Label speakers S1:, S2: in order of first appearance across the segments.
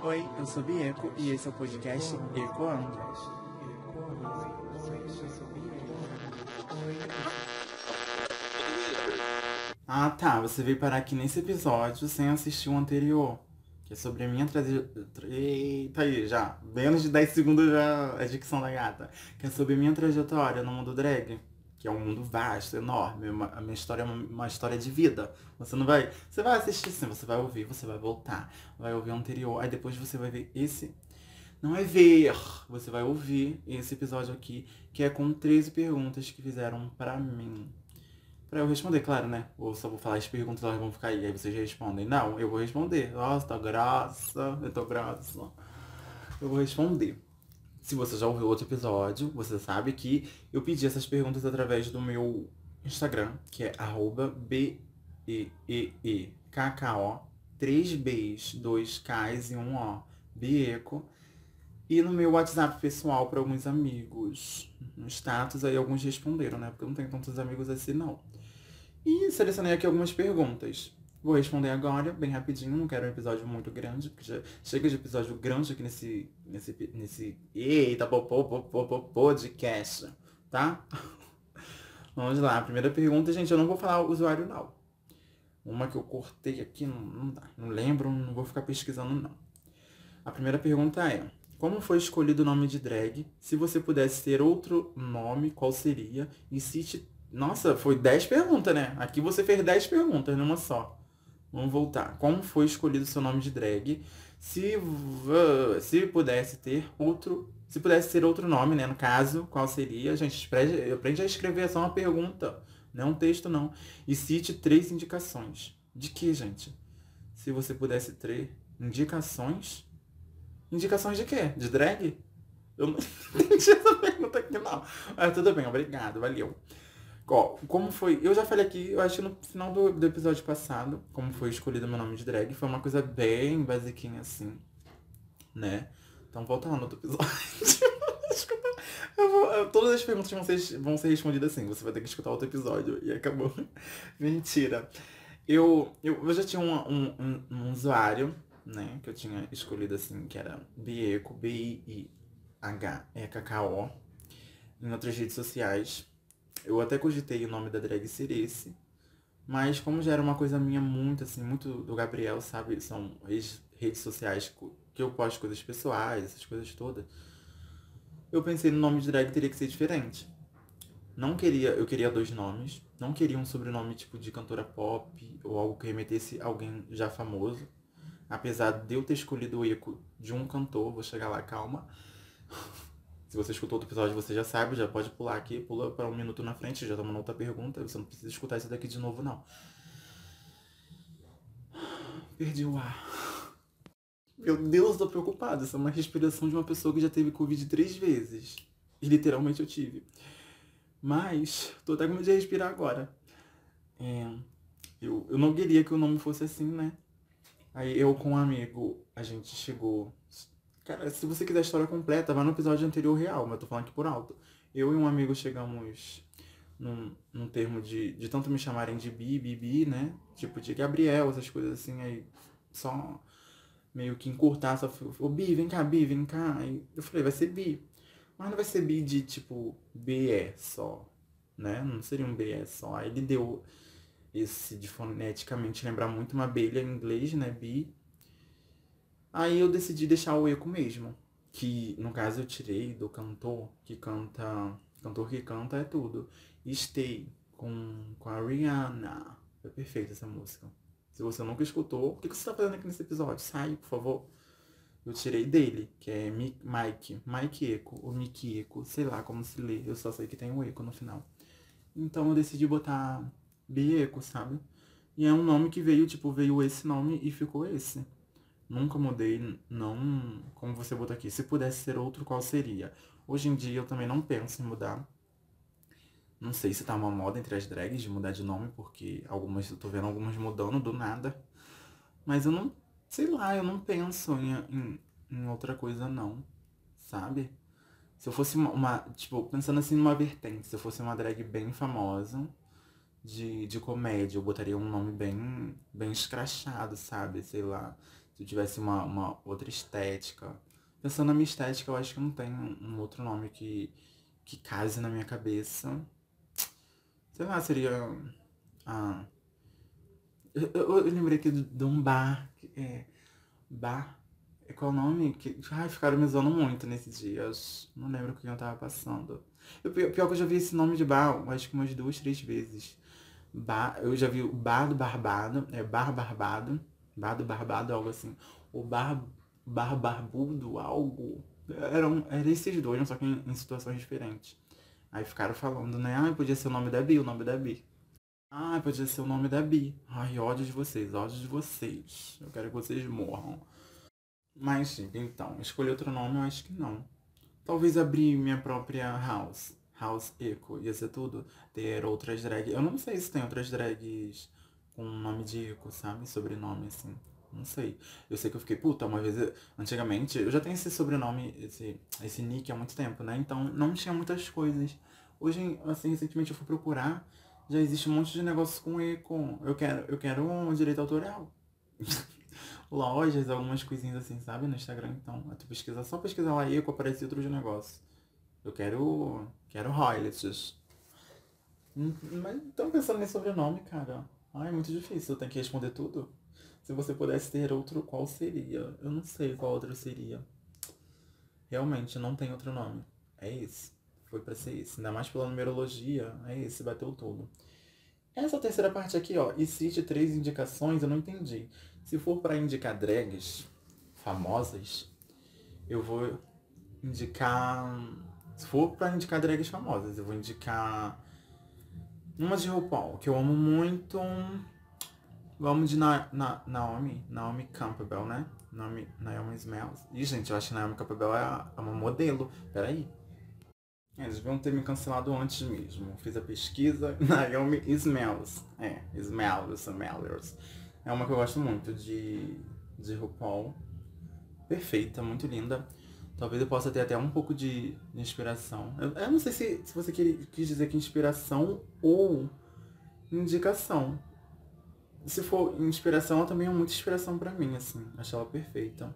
S1: Oi, eu sou Bieco e esse é o podcast Ecoando. Ah tá, você veio parar aqui nesse episódio sem assistir o anterior. Que é sobre a minha trajetória. Eita aí, já. Menos de 10 segundos já a dicção da gata. Que é sobre a minha trajetória no mundo drag que é um mundo vasto, enorme. Uma, a minha história é uma, uma, história de vida. Você não vai. Você vai assistir sim, você vai ouvir, você vai voltar, vai ouvir o anterior, aí depois você vai ver esse. Não é ver, você vai ouvir esse episódio aqui, que é com 13 perguntas que fizeram pra mim. Pra eu responder, claro, né? Ou só vou falar as perguntas, elas vão ficar aí, aí vocês respondem. Não, eu vou responder. Nossa, tá graça, eu tô graça. Eu vou responder. Se você já ouviu outro episódio, você sabe que eu pedi essas perguntas através do meu Instagram, que é arroba B-E-E-E-K-K-O, 3 Bs, 2 Ks e 1 O, Bieco. E no meu WhatsApp pessoal para alguns amigos. No status aí alguns responderam, né? Porque eu não tenho tantos amigos assim não. E selecionei aqui algumas perguntas. Vou responder agora, bem rapidinho, não quero um episódio muito grande, porque já chega de episódio grande aqui nesse. nesse. nesse. Eita, podcast, tá? Vamos lá, a primeira pergunta, gente, eu não vou falar o usuário não. Uma que eu cortei aqui, não, não dá. Não lembro, não vou ficar pesquisando não. A primeira pergunta é: Como foi escolhido o nome de drag? Se você pudesse ter outro nome, qual seria? E se te... Nossa, foi 10 perguntas, né? Aqui você fez 10 perguntas numa só. Vamos voltar. Como foi escolhido seu nome de drag? Se, se pudesse ter outro. Se pudesse ter outro nome, né? No caso, qual seria? Gente, aprende, aprende a escrever só uma pergunta. Não é um texto, não. E cite três indicações. De que, gente? Se você pudesse ter indicações. Indicações de quê? De drag? Eu não entendi essa pergunta aqui, não. Mas tudo bem, obrigado, valeu. Como foi. Eu já falei aqui, eu acho no final do, do episódio passado, como foi escolhido meu nome de drag, foi uma coisa bem basiquinha assim. Né? Então volta lá no outro episódio. Vou, todas as perguntas vão ser, vão ser respondidas assim. Você vai ter que escutar outro episódio. E acabou. Mentira. Eu, eu, eu já tinha um, um, um, um, usuário, né? Que eu tinha escolhido assim, que era Bieco, B-I-H-E-K-K-O. Em outras redes sociais. Eu até cogitei o nome da drag ser esse. Mas como já era uma coisa minha muito, assim, muito do Gabriel, sabe? São redes, sociais que eu posto coisas pessoais, essas coisas todas. Eu pensei no nome de drag teria que ser diferente. Não queria, eu queria dois nomes. Não queria um sobrenome tipo de cantora pop ou algo que remetesse a alguém já famoso. Apesar de eu ter escolhido o eco de um cantor, vou chegar lá, calma. Se você escutou outro episódio, você já sabe, já pode pular aqui, pula para um minuto na frente, já toma outra pergunta. Você não precisa escutar isso daqui de novo, não. Perdi o ar. Meu Deus, tô preocupado. Essa é uma respiração de uma pessoa que já teve Covid três vezes. E literalmente eu tive. Mas, tô até com medo de respirar agora. É, eu, eu não queria que o nome fosse assim, né? Aí eu com um amigo, a gente chegou Cara, se você quiser a história completa, vai no episódio anterior real, mas eu tô falando aqui por alto. Eu e um amigo chegamos num, num termo de, de tanto me chamarem de Bi, Bibi, né? Tipo de Gabriel, essas coisas assim, aí só meio que encurtar, só falou, Bi, vem cá, Bi, vem cá. Aí eu falei, vai ser Bi. Mas não vai ser Bi de tipo BE só, né? Não seria um BE só. Aí ele deu esse de foneticamente lembrar muito uma abelha em inglês, né? Bi. Aí eu decidi deixar o eco mesmo. Que no caso eu tirei do cantor que canta. Cantor que canta é tudo. Stay com, com a Rihanna. Foi perfeita essa música. Se você nunca escutou, o que você está fazendo aqui nesse episódio? Sai, por favor. Eu tirei dele, que é Mike, Mike Eco, ou Mike Eco, sei lá como se lê, eu só sei que tem um eco no final. Então eu decidi botar Bieco, sabe? E é um nome que veio, tipo, veio esse nome e ficou esse. Nunca mudei, não. Como você botou aqui, se pudesse ser outro, qual seria? Hoje em dia eu também não penso em mudar. Não sei se tá uma moda entre as drags de mudar de nome, porque algumas eu tô vendo algumas mudando do nada. Mas eu não. Sei lá, eu não penso em, em, em outra coisa não. Sabe? Se eu fosse uma, uma, Tipo, pensando assim numa vertente, se eu fosse uma drag bem famosa de, de comédia, eu botaria um nome bem, bem escrachado, sabe? Sei lá Se eu tivesse uma, uma outra estética. Pensando na minha estética, eu acho que não tem um outro nome que, que case na minha cabeça. Sei lá, seria. Ah. Eu, eu, eu lembrei aqui de, um bar. É, bar. É qual o nome? Que, ai, ficaram me zoando muito nesses dias. Não lembro o que eu tava passando. Eu, pior que eu já vi esse nome de bar, acho que umas duas, três vezes. Bar, eu já vi o Bar do Barbado, é Bar Barbado, Bar do Barbado, algo assim. O Bar, bar Barbudo, algo. Eram, eram esses dois, só que em, em situações diferentes. Aí ficaram falando, né? Ah, podia ser o nome da Bi, o nome da Bi. Ah, podia ser o nome da Bi. Ai, ódio de vocês, ódio de vocês. Eu quero que vocês morram. Mas, então, escolher outro nome eu acho que não. Talvez abrir minha própria house. House Eco. Ia ser tudo. Ter outras drags. Eu não sei se tem outras drags com nome de Eco, sabe? Sobrenome, assim. Não sei. Eu sei que eu fiquei, puta, uma vez. Antigamente, eu já tenho esse sobrenome, esse, esse nick há muito tempo, né? Então não tinha muitas coisas. Hoje, assim, recentemente eu fui procurar, já existe um monte de negócios com eco. Eu quero, eu quero um direito autoral. Lojas, algumas coisinhas assim, sabe? No Instagram, então. Tu pesquisa, só pesquisar lá eco, aparece outros negócios. Eu quero. Quero royalties. Hum, mas tô pensando nesse sobrenome, cara. Ai, é muito difícil, eu tenho que responder tudo. Se você pudesse ter outro, qual seria? Eu não sei qual outro seria. Realmente, não tem outro nome. É esse. Foi pra ser esse. Ainda mais pela numerologia, é esse, bateu tudo. Essa terceira parte aqui, ó, e cite três indicações, eu não entendi. Se for para indicar drags famosas, eu vou indicar. Se for para indicar drags famosas, eu vou indicar uma de RuPaul, que eu amo muito. Vamos de Na, Na, Naomi, Naomi Campbell, né? Naomi, Naomi Smells. Ih, gente, eu acho que Naomi Campbell é, é uma modelo. Peraí. Eles deviam ter me cancelado antes mesmo. Fiz a pesquisa. Naomi Smells. É, Smells, Smellers. É uma que eu gosto muito de, de RuPaul. Perfeita, muito linda. Talvez eu possa ter até um pouco de, inspiração. Eu, eu, não sei se, se você quer, quis dizer que inspiração ou indicação se for inspiração, ela também é muita inspiração para mim, assim. Acho ela perfeita.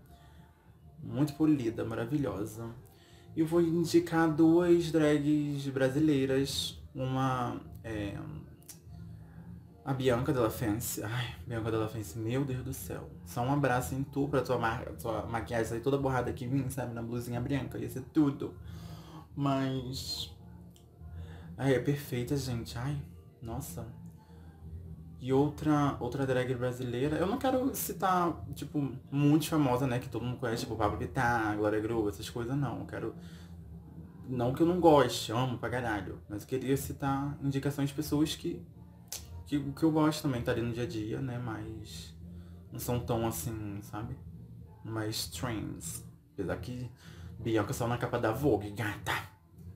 S1: Muito polida, maravilhosa. E vou indicar duas drags brasileiras. Uma é. A Bianca Della Fence. Ai, Bianca Della Fence, meu Deus do céu. Só um abraço em tu pra tua, mar... tua maquiagem sair toda borrada aqui em mim, sabe? Na blusinha branca. Ia ser tudo. Mas. Ai, é perfeita, gente. Ai, nossa. E outra, outra drag brasileira, eu não quero citar, tipo, muito famosa, né? Que todo mundo conhece, tipo, Pablo Vittar, Glória Groove, essas coisas, não. Eu quero. Não que eu não goste, amo pra caralho. Mas eu queria citar indicações de pessoas que. Que, que eu gosto também, tá ali no dia a dia, né? Mas. Não são tão assim, sabe? Mais trends. Apesar que Bianca saiu na capa da Vogue, gata.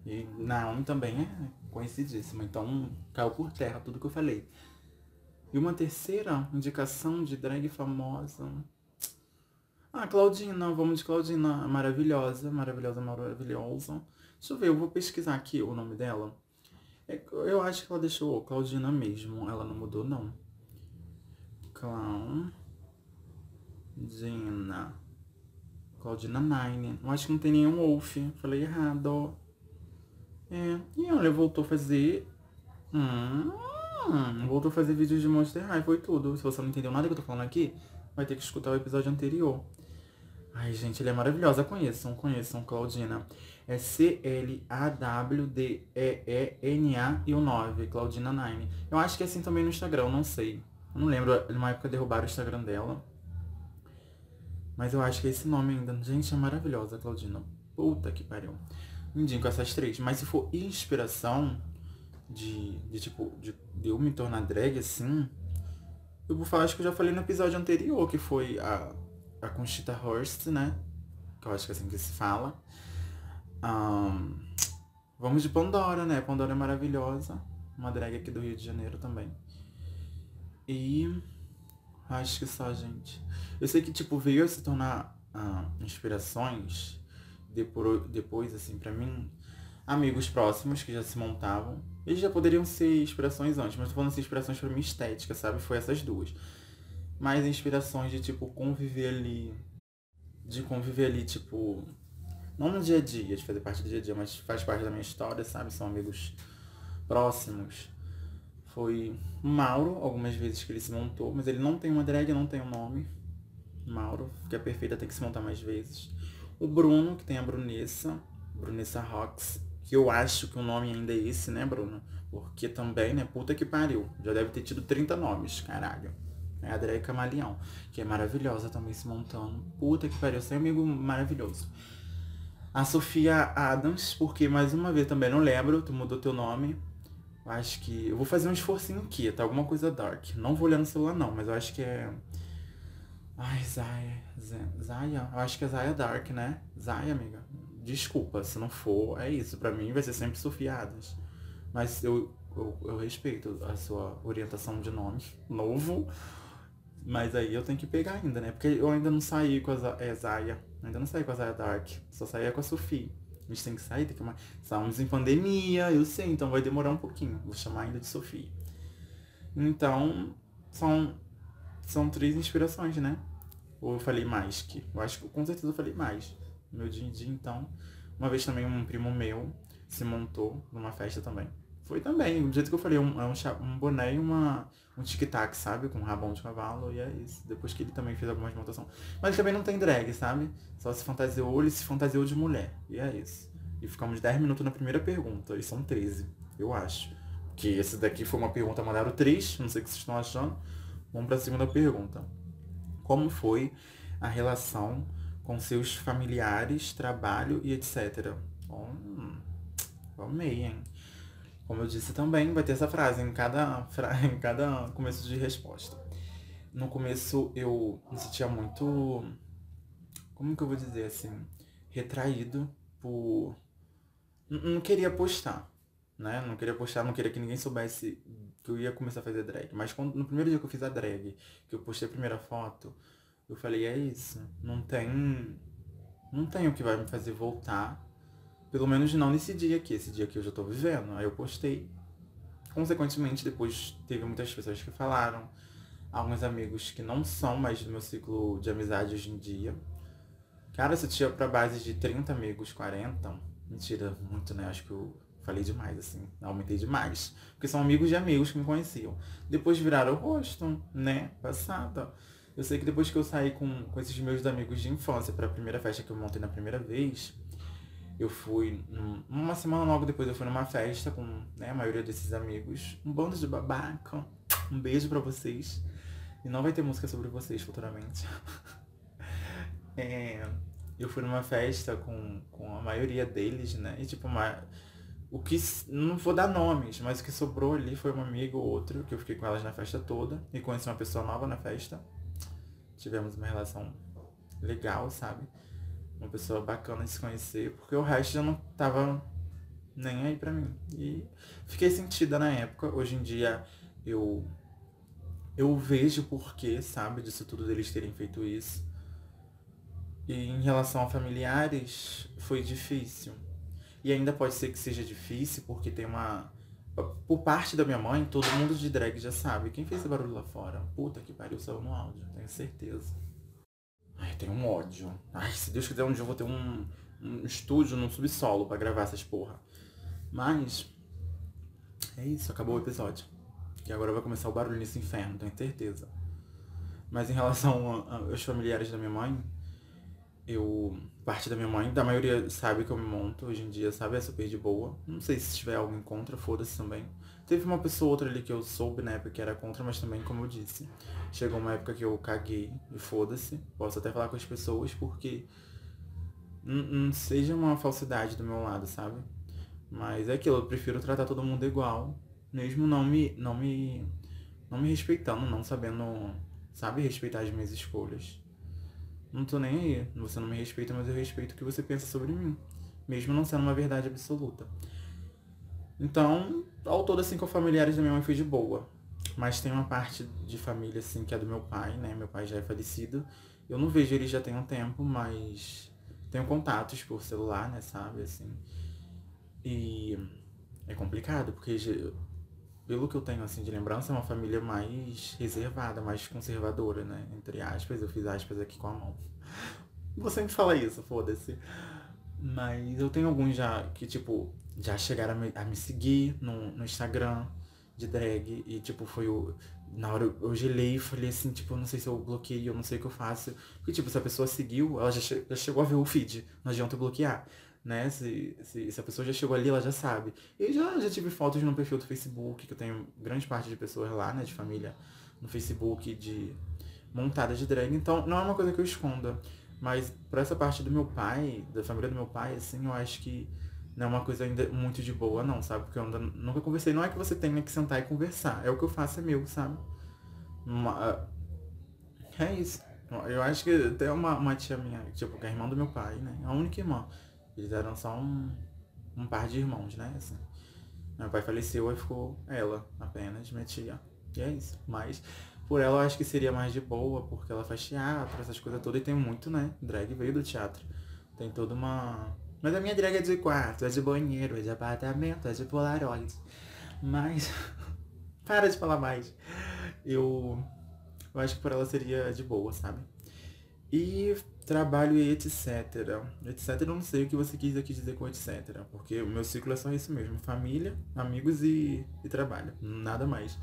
S1: E Naomi também é conhecidíssima. Então caiu por terra tudo que eu falei. E uma terceira indicação de drag famosa. Ah, Claudina, vamos de Claudina, maravilhosa, maravilhosa, maravilhosa. Deixa eu ver, eu vou pesquisar aqui o nome dela. É, eu acho que ela deixou Claudina mesmo, ela não mudou não. Claudina. Claudina Nine. Eu acho que não tem nenhum Wolf. Falei errado. É, e olha, voltou a fazer. Hum, voltou a fazer vídeos de Monster High, foi tudo. Se você não entendeu nada que eu tô falando aqui, vai ter que escutar o episódio anterior. Ai, gente, ele é maravilhosa. Conheçam, conheçam Claudina. É C-L-A-W-D-E-E-N-A e o 9, Claudina 9. Eu acho que é assim também no Instagram, não sei. Eu não lembro, numa época derrubaram o Instagram dela. Mas eu acho que é esse nome ainda. Gente, é maravilhosa, Claudina. Puta que pariu. Indico essas três. Mas se for inspiração, de, de tipo, de, de eu me tornar drag assim, eu vou falar, acho que eu já falei no episódio anterior, que foi a, a Conchita Hurst, né? Que eu acho que é assim que se fala. Um, vamos de Pandora, né? Pandora é maravilhosa. Uma drag aqui do Rio de Janeiro também. E acho que só, gente. Eu sei que, tipo, veio a se tornar uh, inspirações depois, assim, pra mim, amigos próximos que já se montavam eles já poderiam ser inspirações antes, mas tô falando assim, inspirações pra minha estética, sabe? Foi essas duas. mais inspirações de, tipo, conviver ali. De conviver ali, tipo. Não no dia a dia, de fazer parte do dia a dia, mas faz parte da minha história, sabe? São amigos próximos. Foi Mauro, algumas vezes que ele se montou, mas ele não tem uma drag, não tem um nome. Mauro, que é perfeita, tem que se montar mais vezes. O Bruno, que tem a Brunessa, Brunessa Rocks, que eu acho que o nome ainda é esse, né, Bruno? Porque também, né, puta que pariu. Já deve ter tido 30 nomes, caralho. É a Drake Camaleão, que é maravilhosa também se montando. Puta que pariu, seu amigo maravilhoso. A Sofia Adams, porque mais uma vez também não lembro, tu mudou teu nome. Acho que. Eu vou fazer um esforcinho aqui, tá? Alguma coisa dark. Não vou olhar no celular não, mas eu acho que é. Ai, Zaya. Zaya? Eu acho que é Zaya Dark, né? Zaya, amiga. Desculpa, se não for, é isso. Pra mim vai ser sempre Sofia Adams. Mas eu, eu, eu respeito a sua orientação de nome novo. Mas aí eu tenho que pegar ainda, né? Porque eu ainda não saí com a é, Zaya. Ainda não saí com a Zaya Dark. Só saí com a Sofia. A gente tem que sair, tem que. Estamos em pandemia, eu sei, então vai demorar um pouquinho. Vou chamar ainda de Sofia. Então, são, são três inspirações, né? Ou eu falei mais que? Eu acho que com certeza eu falei mais. Meu dia dia, então. Uma vez também um primo meu se montou numa festa também. Foi também, do jeito que eu falei, um, um, um boné e uma, um tic-tac, sabe? Com um rabão de cavalo, e é isso. Depois que ele também fez algumas montações. Mas ele também não tem drag, sabe? Só se fantasiou, ele se fantasiou de mulher. E é isso. E ficamos 10 minutos na primeira pergunta, e são 13, eu acho. Que esse daqui foi uma pergunta, mandaram 3, não sei o que vocês estão achando. Vamos para a segunda pergunta. Como foi a relação com seus familiares, trabalho e etc? Hum, amei, hein? Como eu disse também, vai ter essa frase em cada, em cada começo de resposta. No começo eu me sentia muito. Como que eu vou dizer assim? Retraído por. Não queria postar, né? Não queria postar, não queria que ninguém soubesse que eu ia começar a fazer drag. Mas quando, no primeiro dia que eu fiz a drag, que eu postei a primeira foto, eu falei, é isso. Não tem. Não tem o que vai me fazer voltar pelo menos não nesse dia aqui, esse dia que eu já tô vivendo. Aí eu postei. Consequentemente, depois teve muitas pessoas que falaram. Alguns amigos que não são mais do meu ciclo de amizade hoje em dia. Cara, se tinha pra base de 30 amigos, 40, mentira, muito, né? Acho que eu falei demais, assim. Aumentei demais. Porque são amigos de amigos que me conheciam. Depois viraram o rosto, né? Passada. Eu sei que depois que eu saí com, com esses meus amigos de infância pra primeira festa que eu montei na primeira vez, eu fui, uma semana logo depois eu fui numa festa com né, a maioria desses amigos. Um bando de babaca. Um beijo para vocês. E não vai ter música sobre vocês futuramente. é, eu fui numa festa com, com a maioria deles, né? E tipo, uma, o que. Não vou dar nomes, mas o que sobrou ali foi um amigo ou outro, que eu fiquei com elas na festa toda. E conheci uma pessoa nova na festa. Tivemos uma relação legal, sabe? Uma pessoa bacana de se conhecer, porque o resto já não tava nem aí pra mim. E fiquei sentida na época. Hoje em dia eu eu vejo porquê, sabe, disso tudo deles terem feito isso. E em relação a familiares, foi difícil. E ainda pode ser que seja difícil, porque tem uma. Por parte da minha mãe, todo mundo de drag já sabe. Quem fez esse barulho lá fora? Puta que pariu, saiu no áudio, tenho certeza. Ai, eu tenho um ódio. Ai, se Deus quiser, um dia eu vou ter um, um estúdio num subsolo para gravar essas porra. Mas. É isso, acabou o episódio. E agora vai começar o barulho nesse inferno, tenho certeza. Mas em relação aos familiares da minha mãe, eu. Parte da minha mãe, da maioria sabe que eu me monto hoje em dia, sabe? É super de boa. Não sei se tiver algo em contra, foda-se também. Teve uma pessoa outra ali que eu soube na época que era contra, mas também, como eu disse, chegou uma época que eu caguei e foda-se. Posso até falar com as pessoas porque não seja uma falsidade do meu lado, sabe? Mas é aquilo, eu prefiro tratar todo mundo igual, mesmo não me, não me, não me respeitando, não sabendo, sabe, respeitar as minhas escolhas. Não tô nem aí, você não me respeita, mas eu respeito o que você pensa sobre mim, mesmo não sendo uma verdade absoluta. Então, ao todo, assim, com familiares da minha mãe foi de boa. Mas tem uma parte de família, assim, que é do meu pai, né? Meu pai já é falecido. Eu não vejo ele já tem um tempo, mas tenho contatos por celular, né, sabe, assim. E é complicado, porque pelo que eu tenho assim de lembrança, é uma família mais reservada, mais conservadora, né? Entre aspas, eu fiz aspas aqui com a mão. Você me fala isso, foda-se. Mas eu tenho alguns já que, tipo, já chegaram a me, a me seguir no, no Instagram de drag. E, tipo, foi o. Na hora eu, eu gelei e falei assim, tipo, eu não sei se eu bloqueio, eu não sei o que eu faço. Porque, tipo, se a pessoa seguiu, ela já, che já chegou a ver o feed. Não adianta bloquear né? Se, se, se, a pessoa já chegou ali, ela já sabe. E já, já tive fotos no perfil do Facebook, que eu tenho grande parte de pessoas lá, né? De família no Facebook, de montada de drag. Então, não é uma coisa que eu esconda. Mas por essa parte do meu pai, da família do meu pai, assim, eu acho que não é uma coisa ainda muito de boa, não, sabe? Porque eu ainda nunca conversei. Não é que você tenha que sentar e conversar. É o que eu faço, é meu, sabe? Uma, é isso. Eu acho que até uma, uma tia minha, tipo, que é irmã do meu pai, né? A única irmã. Eles eram só um, um par de irmãos, né? Assim. Meu pai faleceu e ficou ela apenas, minha tia. E é isso. Mas por ela eu acho que seria mais de boa, porque ela faz teatro, essas coisas todas, e tem muito, né? Drag veio do teatro. Tem toda uma. Mas a minha drag é de quarto, é de banheiro, é de apartamento, é de polaroid. Mas. Para de falar mais. Eu. Eu acho que por ela seria de boa, sabe? E trabalho e etc. Etc. Eu não sei o que você quis aqui dizer com etc. Porque o meu ciclo é só isso mesmo: família, amigos e, e trabalho. Nada mais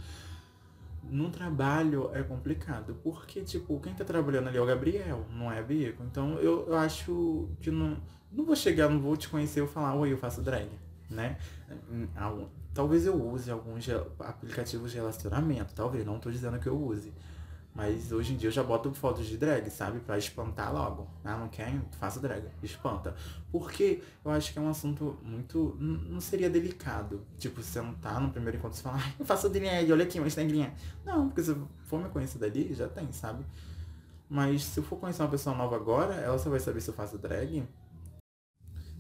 S1: no trabalho é complicado, porque, tipo, quem tá trabalhando ali é o Gabriel, não é a Bico. Então eu, eu acho que não, não vou chegar, não vou te conhecer e falar, oi, eu faço drag, né? Talvez eu use alguns aplicativos de relacionamento, talvez, não tô dizendo que eu use. Mas hoje em dia eu já boto fotos de drag, sabe? Pra espantar logo. Ah, não quer? Faça drag. Espanta. Porque eu acho que é um assunto muito. Não seria delicado. Tipo, sentar no primeiro encontro e falar, ah, eu faço drag, olha aqui, uma Instagram. Não, porque se for me conhecer dali, já tem, sabe? Mas se eu for conhecer uma pessoa nova agora, ela só vai saber se eu faço drag.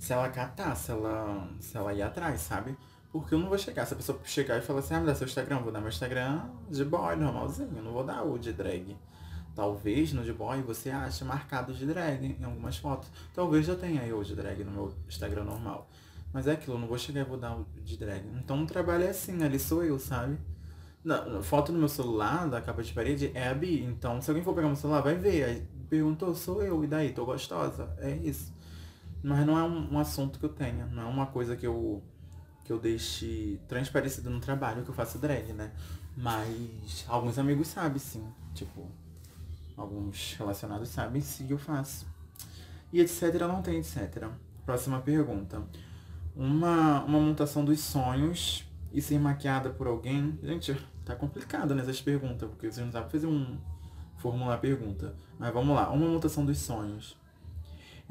S1: Se ela catar, se ela, se ela ir atrás, sabe? Porque eu não vou chegar. Se a pessoa chegar e falar assim, ah, me dá seu Instagram, vou dar meu Instagram de boy, normalzinho. Não vou dar o de drag. Talvez no de boy você ache marcado de drag em algumas fotos. Talvez já tenha eu de drag no meu Instagram normal. Mas é aquilo, eu não vou chegar e vou dar o de drag. Então o trabalho é assim, ali sou eu, sabe? Não, foto no meu celular, da capa de parede, é a Bi. Então, se alguém for pegar meu celular, vai ver. Aí perguntou, sou eu, e daí? Tô gostosa. É isso. Mas não é um, um assunto que eu tenha. Não é uma coisa que eu que eu deixe transparecido no trabalho que eu faço drag, né? Mas alguns amigos sabem sim. Tipo, alguns relacionados sabem se eu faço. E etc. não tem etc. Próxima pergunta. Uma, uma montação dos sonhos e ser maquiada por alguém. Gente, tá complicado nessas perguntas, porque você não sabe fazer um. formular pergunta. Mas vamos lá. Uma montação dos sonhos.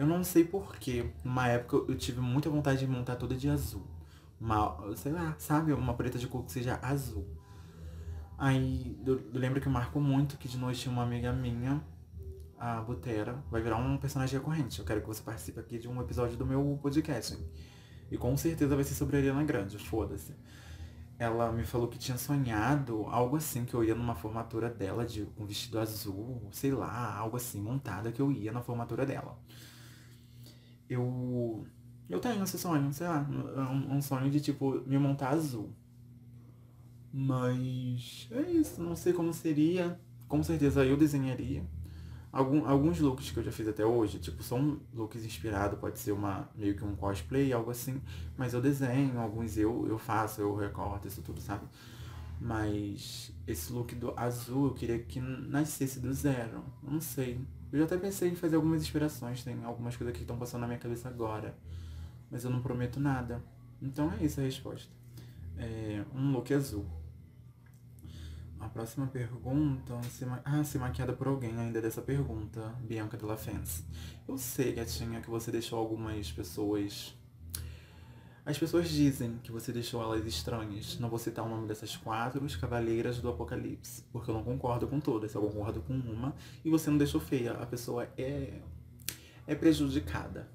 S1: Eu não sei porquê. Numa época eu tive muita vontade de montar toda de azul uma, sei lá, sabe? Uma preta de cor que seja azul. Aí eu, eu lembro que marcou muito que de noite uma amiga minha, a Butera, vai virar um personagem recorrente. Eu quero que você participe aqui de um episódio do meu podcast. E com certeza vai ser sobre a Ariana Grande, foda-se. Ela me falou que tinha sonhado algo assim, que eu ia numa formatura dela de um vestido azul, sei lá, algo assim, montada que eu ia na formatura dela. Eu eu tenho esse sonho, sei lá, um, um sonho de tipo me montar azul. Mas é isso, não sei como seria. Com certeza eu desenharia. Algum, alguns looks que eu já fiz até hoje, tipo, são looks inspirados, pode ser uma meio que um cosplay, algo assim, mas eu desenho, alguns eu, eu faço, eu recorto, isso tudo, sabe? Mas esse look do azul eu queria que nascesse do zero. Não sei. Eu já até pensei em fazer algumas inspirações, tem algumas coisas que estão passando na minha cabeça agora mas eu não prometo nada. Então é isso a resposta. É um look azul. A próxima pergunta, se ma... ah, ser maquiada por alguém ainda dessa pergunta, Bianca Della Fence. Eu sei, gatinha, que você deixou algumas pessoas... As pessoas dizem que você deixou elas estranhas. Não vou citar o nome dessas quatro, cavaleiras do apocalipse. Porque eu não concordo com todas, eu concordo com uma. E você não deixou feia. A pessoa é... é prejudicada.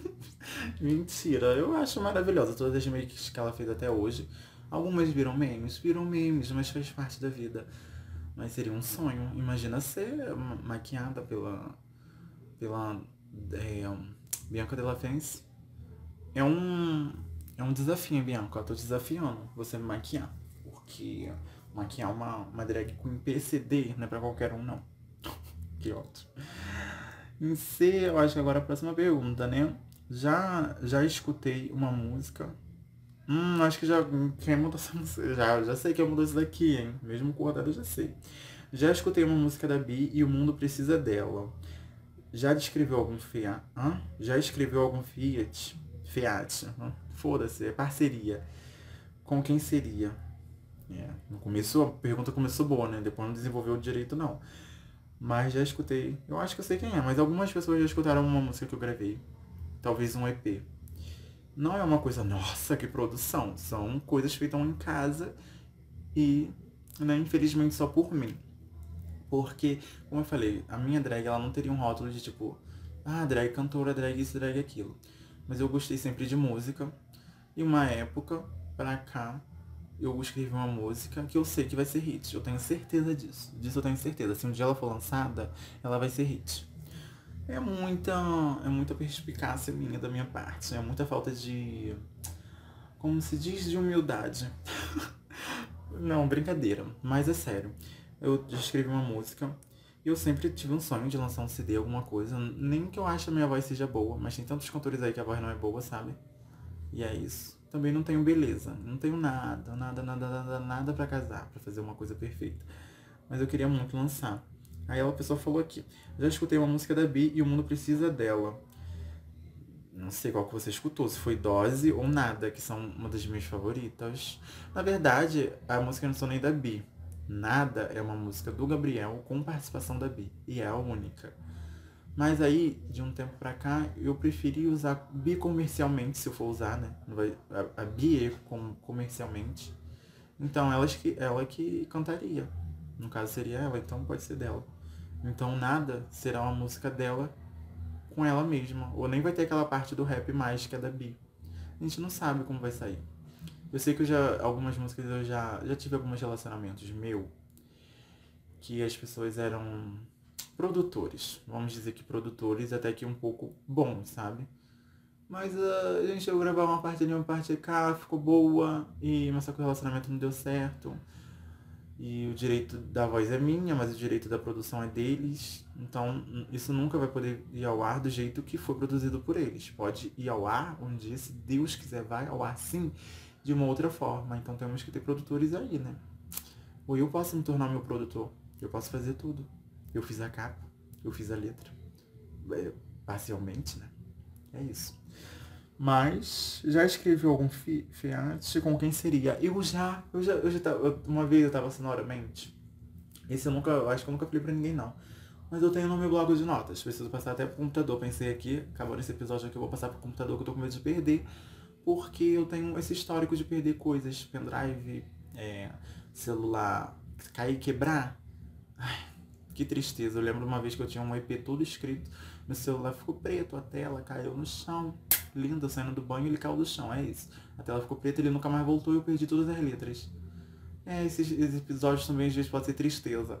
S1: Mentira, eu acho maravilhosa todas as makes que ela fez até hoje. Algumas viram memes, viram memes, mas faz parte da vida. Mas seria um sonho. Imagina ser maquiada pela. pela. É, Bianca Della Fence. É um. É um desafio, Bianca. Eu tô desafiando você me maquiar. que maquiar uma, uma drag com PCD não é pra qualquer um, não. que ótimo. Em C, eu acho que agora a próxima pergunta, né? Já, já escutei uma música. Hum, acho que já. Quem mudou essa? Já, já sei que mudou isso daqui, hein? Mesmo com o rodado eu já sei. Já escutei uma música da Bi e o mundo precisa dela. Já descreveu algum Fiat? Hã? Já escreveu algum Fiat? Fiat. Foda-se, é parceria. Com quem seria? É, no começo a pergunta começou boa, né? Depois não desenvolveu direito, não. Mas já escutei. Eu acho que eu sei quem é, mas algumas pessoas já escutaram uma música que eu gravei. Talvez um EP. Não é uma coisa, nossa, que produção. São coisas feitas em casa e, né, infelizmente, só por mim. Porque, como eu falei, a minha drag ela não teria um rótulo de tipo, ah, drag cantora, drag isso, drag aquilo. Mas eu gostei sempre de música. E uma época pra cá, eu escrevi uma música que eu sei que vai ser hit. Eu tenho certeza disso. Disso eu tenho certeza. Se um dia ela for lançada, ela vai ser hit. É muita, é muita perspicácia minha da minha parte. É muita falta de. Como se diz, de humildade. Não, brincadeira. Mas é sério. Eu escrevi uma música. Eu sempre tive um sonho de lançar um CD, alguma coisa. Nem que eu ache a minha voz seja boa, mas tem tantos cantores aí que a voz não é boa, sabe? E é isso. Também não tenho beleza, não tenho nada, nada, nada, nada, nada para casar, para fazer uma coisa perfeita. Mas eu queria muito lançar. Aí a pessoa falou aqui, já escutei uma música da Bi e o mundo precisa dela. Não sei qual que você escutou, se foi Dose ou Nada, que são uma das minhas favoritas. Na verdade, a música não são nem da Bi. Nada é uma música do Gabriel com participação da Bi. E é a única. Mas aí, de um tempo pra cá, eu preferi usar bi comercialmente, se eu for usar, né? A, a bi com, comercialmente. Então, ela que, ela que cantaria. No caso, seria ela, então pode ser dela. Então, nada será uma música dela com ela mesma. Ou nem vai ter aquela parte do rap mais que é da Bi. A gente não sabe como vai sair. Eu sei que eu já, algumas músicas eu já, já tive alguns relacionamentos meu que as pessoas eram produtores. Vamos dizer que produtores até que um pouco bons, sabe? Mas uh, a gente chegou a gravar uma parte ali, uma parte cá, ficou boa, e, mas só que o relacionamento não deu certo. E o direito da voz é minha, mas o direito da produção é deles. Então isso nunca vai poder ir ao ar do jeito que foi produzido por eles. Pode ir ao ar um dia, se Deus quiser, vai ao ar sim, de uma outra forma. Então temos que ter produtores aí, né? Ou eu posso me tornar meu produtor. Eu posso fazer tudo. Eu fiz a capa, eu fiz a letra. É, parcialmente, né? É isso. Mas já escrevi algum fi, fiat com quem seria? Eu já, eu já, eu já tava, uma vez eu tava sonoramente. Esse eu nunca, eu acho que eu nunca falei pra ninguém não. Mas eu tenho no meu blog de notas. Preciso passar até pro computador. Pensei aqui, acabou nesse episódio aqui, eu vou passar pro computador que eu tô com medo de perder. Porque eu tenho esse histórico de perder coisas, pendrive, é, celular, cair e quebrar. Ai, que tristeza. Eu lembro uma vez que eu tinha um EP todo escrito, meu celular ficou preto, a tela caiu no chão. Linda, saindo do banho, ele caiu do chão, é isso. A tela ficou preta, ele nunca mais voltou e eu perdi todas as letras. É, esses, esses episódios também às vezes podem ser tristeza.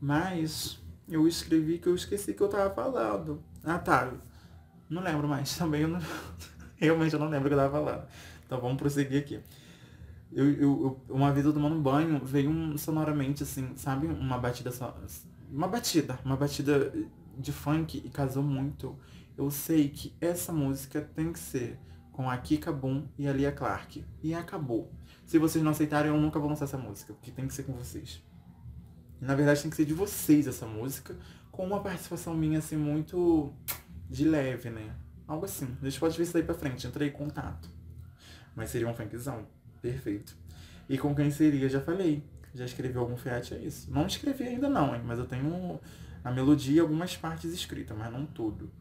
S1: Mas eu escrevi que eu esqueci que eu tava falando. Ah tá. Não lembro mais. Também eu não. Realmente eu não lembro o que eu tava falando. Então vamos prosseguir aqui. Eu, eu, eu, uma vez eu tomando banho, veio um sonoramente assim, sabe? Uma batida só. Uma batida, uma batida de funk e casou muito. Eu sei que essa música tem que ser com a Kika Boom e a Lia Clark. E acabou. Se vocês não aceitarem, eu nunca vou lançar essa música, porque tem que ser com vocês. Na verdade, tem que ser de vocês essa música, com uma participação minha assim muito de leve, né? Algo assim. A gente pode ver isso daí pra frente, entrei em contato. Mas seria um funkzão. Perfeito. E com quem seria, já falei. Já escrevi algum fiat, é isso. Não escrevi ainda não, hein? Mas eu tenho a melodia e algumas partes escritas, mas não tudo.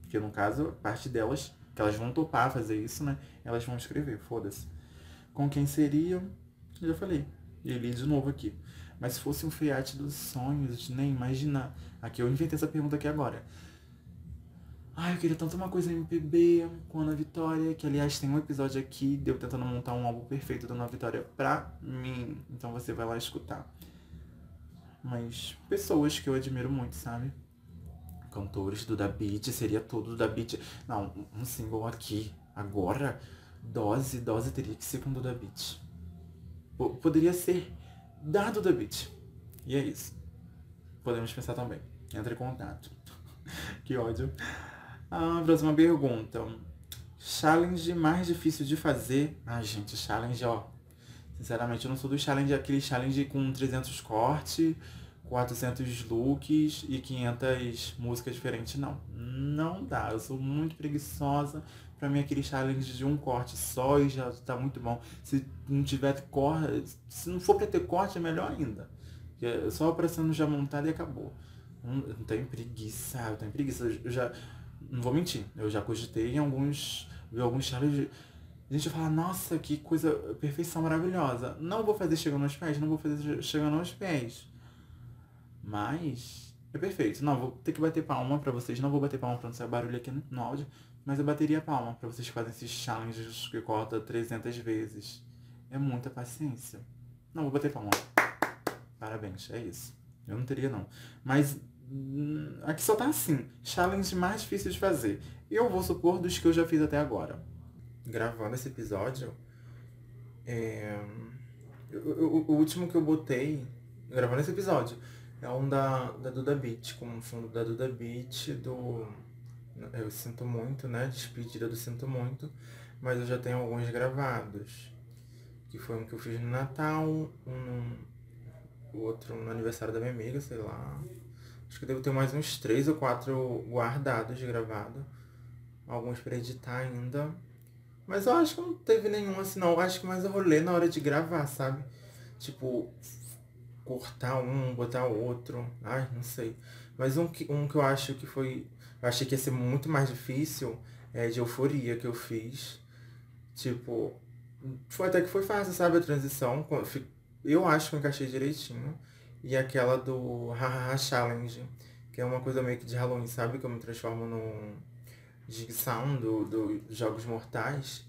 S1: Porque no caso, parte delas, que elas vão topar fazer isso, né? Elas vão escrever, foda-se. Com quem seria, já falei. E li de novo aqui. Mas se fosse um fiat dos sonhos, nem imagina. Aqui eu inventei essa pergunta aqui agora. Ai, eu queria tanto uma coisa MPB com a Ana Vitória, que aliás tem um episódio aqui de eu tentando montar um álbum perfeito da Ana Vitória pra mim. Então você vai lá escutar. Mas pessoas que eu admiro muito, sabe? Cantores do Da Beat, seria tudo do Da Beat. Não, um single aqui, agora, Dose, Dose teria que ser com o Da Beat. poderia ser da Beat. E é isso. Podemos pensar também. Entre em contato. que ódio. A próxima pergunta. Challenge mais difícil de fazer. Ah, gente, challenge, ó. Sinceramente, eu não sou do challenge, aquele challenge com 300 cortes, 400 looks e 500 músicas diferentes, não. Não dá. Eu sou muito preguiçosa. Pra mim, aquele challenge de um corte só e já tá muito bom. Se não tiver corte, se não for pra ter corte, é melhor ainda. É só aparecendo já montado e acabou. Não, eu tenho preguiça, eu tenho preguiça. Eu já, não vou mentir, eu já cogitei em alguns, vi alguns challenges. A gente fala, nossa, que coisa, perfeição maravilhosa. Não vou fazer chegando aos pés, não vou fazer chegando aos pés. Mas é perfeito. Não, vou ter que bater palma pra vocês. Não vou bater palma pra não sair barulho aqui no áudio. Mas eu bateria palma pra vocês que fazem esses challenges que corta 300 vezes. É muita paciência. Não, vou bater palma. Parabéns, é isso. Eu não teria não. Mas aqui só tá assim. Challenge mais difícil de fazer. Eu vou supor dos que eu já fiz até agora. Gravando esse episódio, é... o, último que eu botei, gravando esse episódio, é um da, da Duda Beat, com o fundo da Duda Beat, do Eu Sinto Muito, né? Despedida do Sinto Muito, mas eu já tenho alguns gravados. Que foi um que eu fiz no Natal, um o outro no aniversário da minha amiga, sei lá. Acho que devo ter mais uns três ou quatro guardados de gravado. Alguns para editar ainda. Mas eu acho que não teve nenhum assim não. Eu acho que mais eu rolê na hora de gravar, sabe? Tipo, cortar um, botar outro. Ai, não sei. Mas um que, um que eu acho que foi. Eu achei que ia ser muito mais difícil é de euforia que eu fiz. Tipo, foi até que foi fácil, sabe? A transição eu acho que eu encaixei direitinho. E aquela do Hahaha Challenge, que é uma coisa meio que de Halloween, sabe? Que eu me transformo no Jigsaw do, do Jogos Mortais.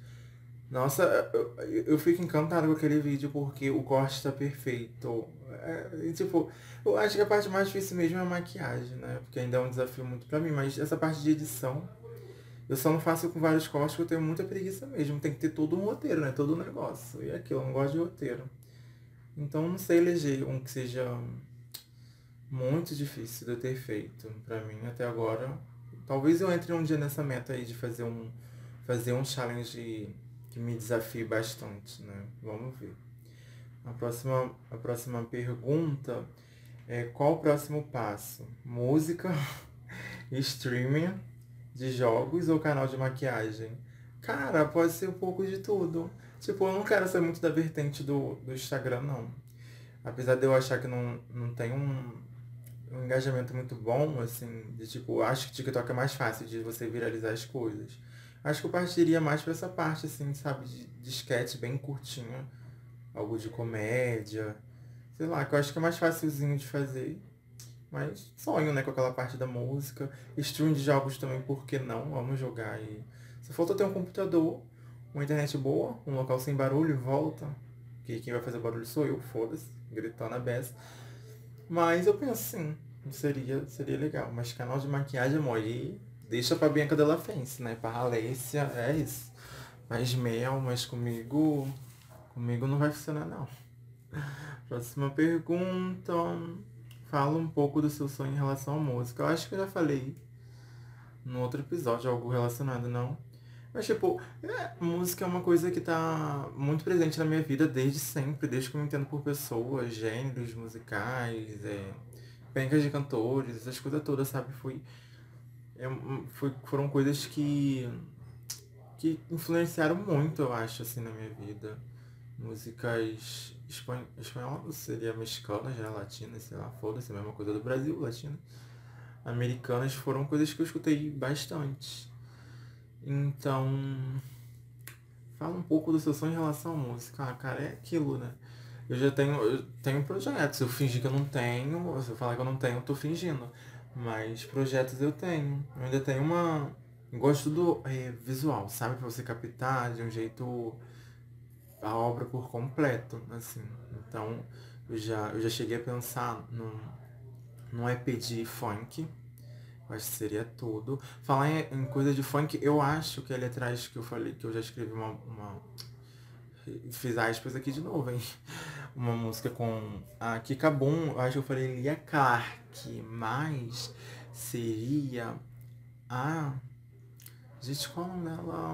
S1: Nossa, eu, eu fico encantado com aquele vídeo porque o corte tá perfeito. É, tipo, eu acho que a parte mais difícil mesmo é a maquiagem, né? Porque ainda é um desafio muito pra mim, mas essa parte de edição, eu só não faço com vários cortes porque eu tenho muita preguiça mesmo. Tem que ter todo um roteiro, né? Todo um negócio. E é aquilo, eu não gosto de roteiro. Então não sei eleger um que seja muito difícil de eu ter feito. Pra mim, até agora. Talvez eu entre um dia nessa meta aí de fazer um, fazer um challenge que me desafie bastante, né? Vamos ver. A próxima, a próxima pergunta é qual o próximo passo? Música, streaming de jogos ou canal de maquiagem? Cara, pode ser um pouco de tudo. Tipo, eu não quero ser muito da vertente do, do Instagram, não. Apesar de eu achar que não, não tem um, um engajamento muito bom, assim, de tipo, acho que TikTok é mais fácil de você viralizar as coisas. Acho que eu partiria mais pra essa parte, assim, sabe, de, de sketch bem curtinho. Algo de comédia. Sei lá, que eu acho que é mais facilzinho de fazer. Mas sonho, né, com aquela parte da música. Stream de jogos também, por que não? Vamos jogar e. Se falta ter um computador, uma internet boa, um local sem barulho, volta. Que quem vai fazer barulho sou eu, foda-se, gritando a beça. Mas eu penso assim, seria, seria legal. Mas canal de maquiagem, amor, e deixa pra Bianca Della Fence, né? Pra Alessia, é isso. Mas mel, mas comigo. Comigo não vai funcionar não. Próxima pergunta. Fala um pouco do seu sonho em relação à música. Eu acho que eu já falei no outro episódio algo relacionado, não? Mas, tipo, é, música é uma coisa que tá muito presente na minha vida desde sempre, desde que eu me entendo por pessoas, gêneros musicais, é, pencas de cantores, essas coisas todas, sabe? Foi, é, foi, foram coisas que, que influenciaram muito, eu acho, assim, na minha vida. Músicas espan espanholas, seria mexicanas, né? Latinas, sei lá, foda-se, a mesma coisa do Brasil, latina. Americanas foram coisas que eu escutei bastante. Então, fala um pouco do seu sonho em relação à música. Ah, cara, é aquilo, né? Eu já tenho, eu tenho projetos. Se eu fingir que eu não tenho, se eu falar que eu não tenho, eu tô fingindo. Mas projetos eu tenho. Eu ainda tenho uma. Gosto do é, visual, sabe? Pra você captar de um jeito a obra por completo, assim. Então, eu já, eu já cheguei a pensar num, num EP de funk acho que seria tudo. Falar em, em, coisa de funk, eu acho que ali atrás que eu falei, que eu já escrevi uma, uma fiz aspas aqui de novo, hein? Uma música com a Kika Boom, eu acho que eu falei Lia Clark, mas seria a. Gente, qual dela?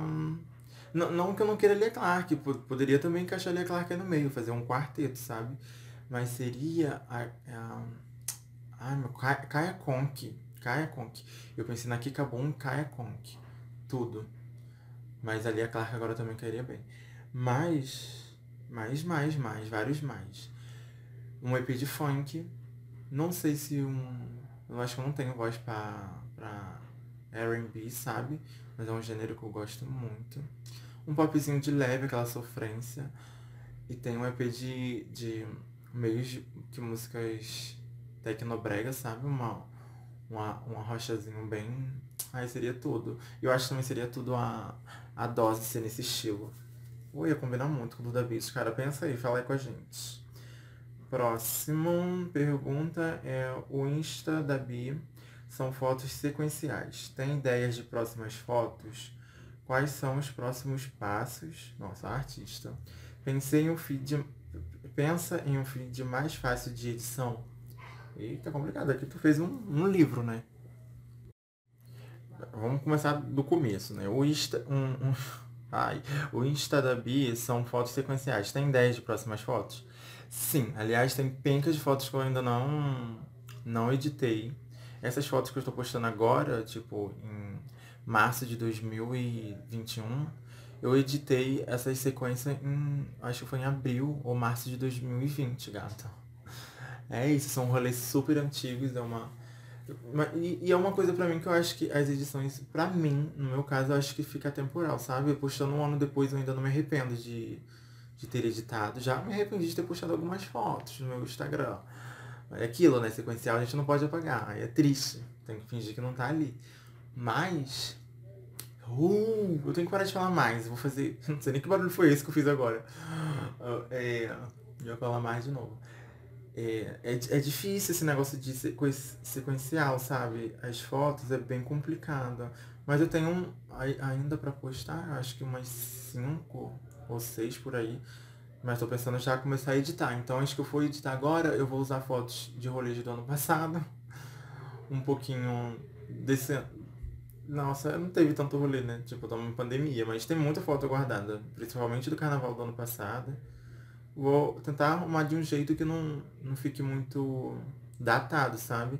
S1: Não, não que eu não queira Lia Clark, poderia também encaixar Lia Clark aí no meio, fazer um quarteto, sabe? Mas seria a. a ai, meu, Kaya Conk. Kaya Conk. Eu pensei na Kika Boom e Kaya Conk. Tudo. Mas a Lia Clark agora também cairia bem. Mas. Mais, mais, mais, vários mais. Um EP de funk. Não sei se um. Eu acho que eu não tenho voz pra, pra RB, sabe? Mas é um gênero que eu gosto muito. Um popzinho de leve, aquela sofrência. E tem um EP de, de meios de músicas tecnobrega, sabe? Uma, uma, uma rochazinho bem. Aí seria tudo. Eu acho que também seria tudo a, a dose ser nesse estilo. Ui, ia combinar muito com o Duda Beat, cara. Pensa aí, fala aí com a gente. Próximo pergunta é o Insta da Bi. São fotos sequenciais. Tem ideias de próximas fotos? Quais são os próximos passos? Nossa, artista. Pensei em um feed. Pensa em um feed mais fácil de edição. Eita, complicado. Aqui tu fez um, um livro, né? Vamos começar do começo, né? O Insta. Um, um, ai, o Insta da Bi são fotos sequenciais. Tem 10 de próximas fotos? Sim, aliás, tem pencas de fotos que eu ainda não, não editei. Essas fotos que eu estou postando agora, tipo, em março de 2021, eu editei essas sequências em. Acho que foi em abril ou março de 2020, gata. É isso, são rolês super antigos, é uma. E, e é uma coisa para mim que eu acho que as edições, para mim, no meu caso, eu acho que fica temporal, sabe? Postando um ano depois eu ainda não me arrependo de, de ter editado. Já me arrependi de ter postado algumas fotos no meu Instagram. É aquilo, né? Sequencial a gente não pode apagar. Aí é triste. Tem que fingir que não tá ali. Mas. Uh, eu tenho que parar de falar mais. Vou fazer. Não sei nem que barulho foi esse que eu fiz agora. Uh, é, eu vou falar mais de novo. É, é, é difícil esse negócio de sequencial, sabe? As fotos é bem complicado. Mas eu tenho um, ainda para postar, acho que umas 5 ou 6 por aí. Mas tô pensando já começar a editar. Então acho que eu for editar agora, eu vou usar fotos de rolês do ano passado. Um pouquinho desse. Nossa, não teve tanto rolê, né? Tipo, estamos em pandemia, mas tem muita foto guardada. Principalmente do carnaval do ano passado. Vou tentar arrumar de um jeito que não, não fique muito datado, sabe?